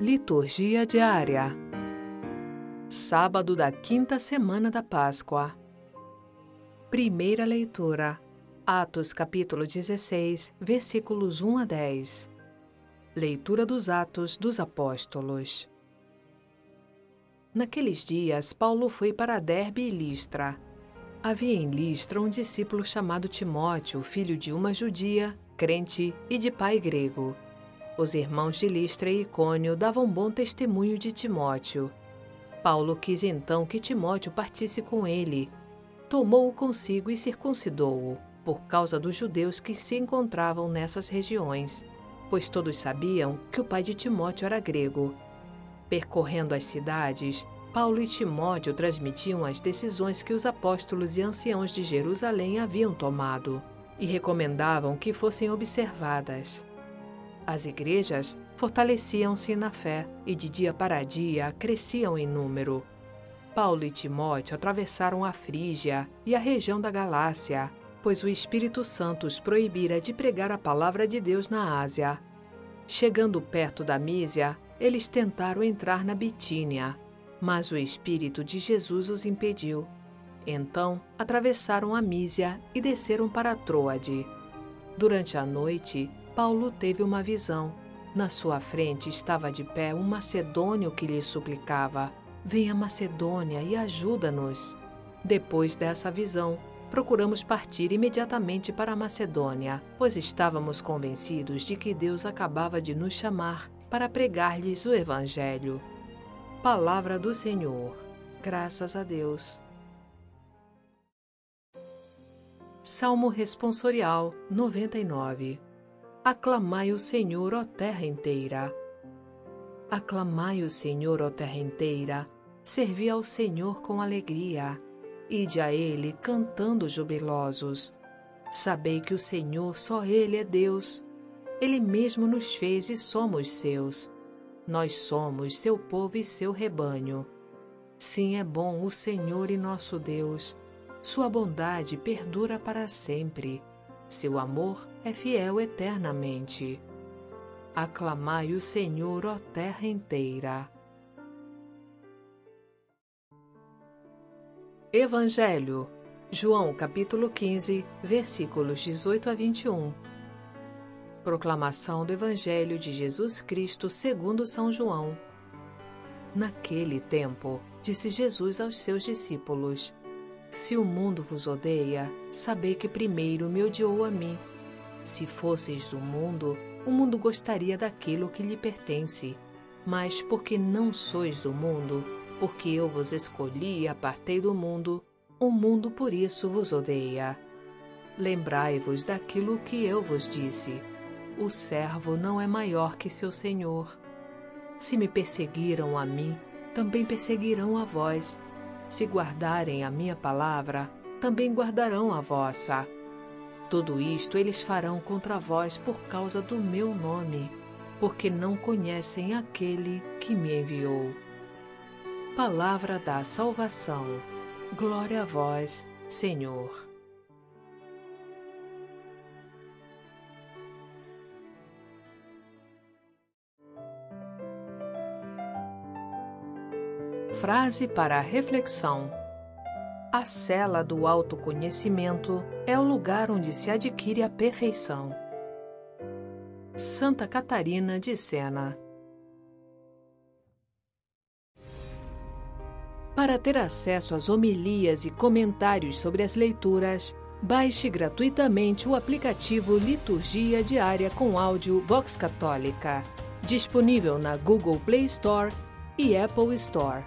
Liturgia diária. Sábado da quinta semana da Páscoa. Primeira leitura. Atos capítulo 16, versículos 1 a 10. Leitura dos Atos dos Apóstolos. Naqueles dias, Paulo foi para Derbe e Listra. Havia em Listra um discípulo chamado Timóteo, filho de uma judia, crente e de pai grego. Os irmãos de Listra e Icônio davam bom testemunho de Timóteo. Paulo quis então que Timóteo partisse com ele. Tomou-o consigo e circuncidou-o, por causa dos judeus que se encontravam nessas regiões, pois todos sabiam que o pai de Timóteo era grego. Percorrendo as cidades, Paulo e Timóteo transmitiam as decisões que os apóstolos e anciãos de Jerusalém haviam tomado e recomendavam que fossem observadas. As igrejas fortaleciam-se na fé e de dia para dia cresciam em número. Paulo e Timóteo atravessaram a Frígia e a região da Galácia, pois o Espírito Santo os proibira de pregar a palavra de Deus na Ásia. Chegando perto da Mísia, eles tentaram entrar na Bitínia, mas o Espírito de Jesus os impediu. Então atravessaram a Mísia e desceram para Troade. Durante a noite, Paulo teve uma visão. Na sua frente estava de pé um macedônio que lhe suplicava: Venha, Macedônia, e ajuda-nos. Depois dessa visão, procuramos partir imediatamente para a Macedônia, pois estávamos convencidos de que Deus acabava de nos chamar para pregar-lhes o Evangelho. Palavra do Senhor. Graças a Deus. Salmo Responsorial 99 Aclamai o Senhor, ó terra inteira. Aclamai o Senhor, ó terra inteira, servi ao Senhor com alegria, ide a Ele cantando jubilosos. Sabei que o Senhor só Ele é Deus. Ele mesmo nos fez e somos seus. Nós somos seu povo e seu rebanho. Sim, é bom o Senhor e nosso Deus. Sua bondade perdura para sempre seu amor é fiel eternamente. Aclamai o Senhor, ó terra inteira. Evangelho, João capítulo 15, versículos 18 a 21. Proclamação do Evangelho de Jesus Cristo segundo São João. Naquele tempo, disse Jesus aos seus discípulos: se o mundo vos odeia, sabei que primeiro me odiou a mim. Se fosseis do mundo, o mundo gostaria daquilo que lhe pertence. Mas porque não sois do mundo, porque eu vos escolhi e apartei do mundo, o mundo por isso vos odeia. Lembrai-vos daquilo que eu vos disse: o servo não é maior que seu senhor. Se me perseguiram a mim, também perseguirão a vós. Se guardarem a minha palavra, também guardarão a vossa. Tudo isto eles farão contra vós por causa do meu nome, porque não conhecem aquele que me enviou. Palavra da salvação. Glória a vós, Senhor. Frase para a reflexão: A cela do autoconhecimento é o lugar onde se adquire a perfeição. Santa Catarina de Sena Para ter acesso às homilias e comentários sobre as leituras, baixe gratuitamente o aplicativo Liturgia Diária com áudio Vox Católica, disponível na Google Play Store e Apple Store.